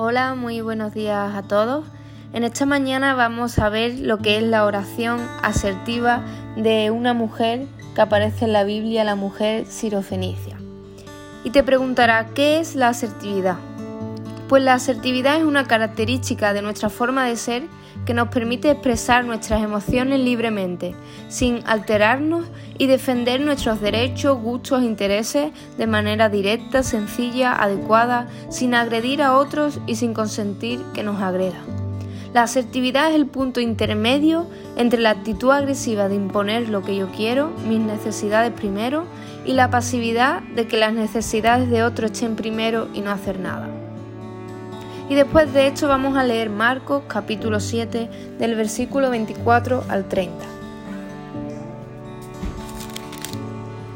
Hola, muy buenos días a todos. En esta mañana vamos a ver lo que es la oración asertiva de una mujer que aparece en la Biblia, la mujer sirofenicia. Y te preguntará, ¿qué es la asertividad? Pues la asertividad es una característica de nuestra forma de ser que nos permite expresar nuestras emociones libremente, sin alterarnos y defender nuestros derechos, gustos e intereses de manera directa, sencilla, adecuada, sin agredir a otros y sin consentir que nos agreda. La asertividad es el punto intermedio entre la actitud agresiva de imponer lo que yo quiero, mis necesidades primero, y la pasividad de que las necesidades de otros estén primero y no hacer nada. Y después de esto vamos a leer Marcos capítulo 7 del versículo 24 al 30.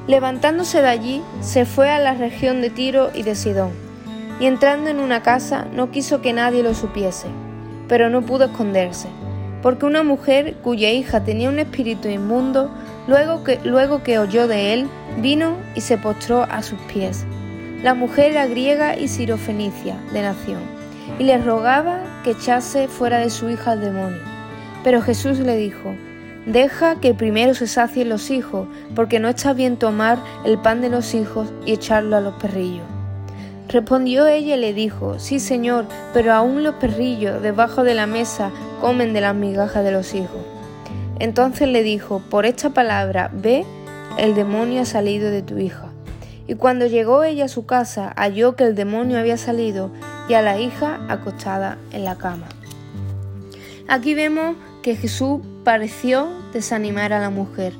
Levantándose de allí, se fue a la región de Tiro y de Sidón, y entrando en una casa no quiso que nadie lo supiese, pero no pudo esconderse, porque una mujer cuya hija tenía un espíritu inmundo, luego que, luego que oyó de él, vino y se postró a sus pies. La mujer era griega y sirofenicia de nación y le rogaba que echase fuera de su hija al demonio. Pero Jesús le dijo, Deja que primero se sacien los hijos, porque no está bien tomar el pan de los hijos y echarlo a los perrillos. Respondió ella y le dijo, Sí, Señor, pero aún los perrillos debajo de la mesa comen de las migajas de los hijos. Entonces le dijo, Por esta palabra, ve, el demonio ha salido de tu hija. Y cuando llegó ella a su casa, halló que el demonio había salido y a la hija acostada en la cama. Aquí vemos que Jesús pareció desanimar a la mujer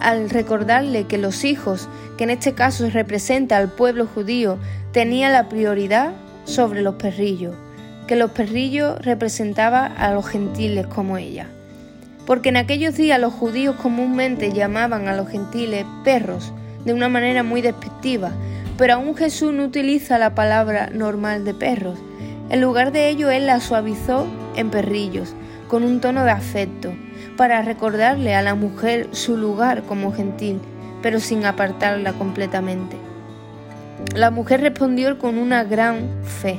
al recordarle que los hijos, que en este caso representa al pueblo judío, tenían la prioridad sobre los perrillos, que los perrillos representaban a los gentiles como ella. Porque en aquellos días los judíos comúnmente llamaban a los gentiles perros, de una manera muy despectiva, pero aún Jesús no utiliza la palabra normal de perros. En lugar de ello, Él la suavizó en perrillos, con un tono de afecto, para recordarle a la mujer su lugar como gentil, pero sin apartarla completamente. La mujer respondió con una gran fe.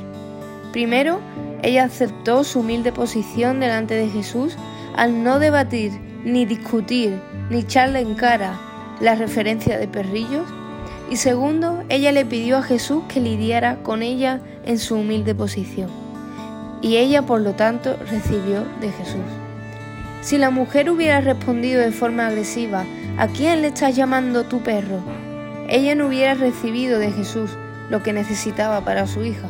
Primero, ella aceptó su humilde posición delante de Jesús al no debatir, ni discutir, ni echarle en cara la referencia de perrillos y segundo, ella le pidió a Jesús que lidiara con ella en su humilde posición. Y ella, por lo tanto, recibió de Jesús. Si la mujer hubiera respondido de forma agresiva, ¿a quién le estás llamando tu perro? Ella no hubiera recibido de Jesús lo que necesitaba para su hija.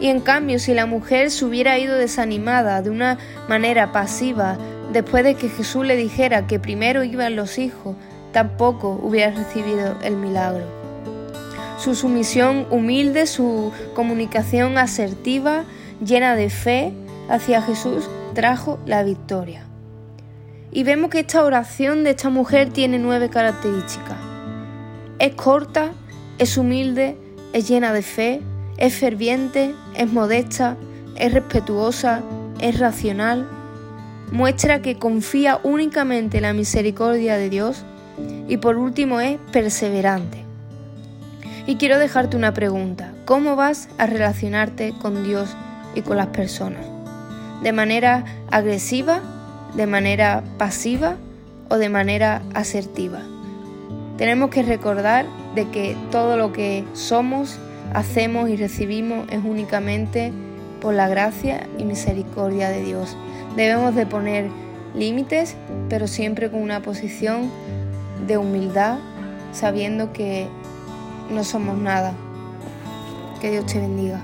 Y en cambio, si la mujer se hubiera ido desanimada de una manera pasiva, después de que Jesús le dijera que primero iban los hijos, tampoco hubiera recibido el milagro. Su sumisión humilde, su comunicación asertiva, llena de fe hacia Jesús, trajo la victoria. Y vemos que esta oración de esta mujer tiene nueve características. Es corta, es humilde, es llena de fe, es ferviente, es modesta, es respetuosa, es racional, muestra que confía únicamente en la misericordia de Dios y por último es perseverante. Y quiero dejarte una pregunta. ¿Cómo vas a relacionarte con Dios y con las personas? ¿De manera agresiva? ¿De manera pasiva? ¿O de manera asertiva? Tenemos que recordar de que todo lo que somos, hacemos y recibimos es únicamente por la gracia y misericordia de Dios. Debemos de poner límites, pero siempre con una posición de humildad, sabiendo que no somos nada. Que Dios te bendiga.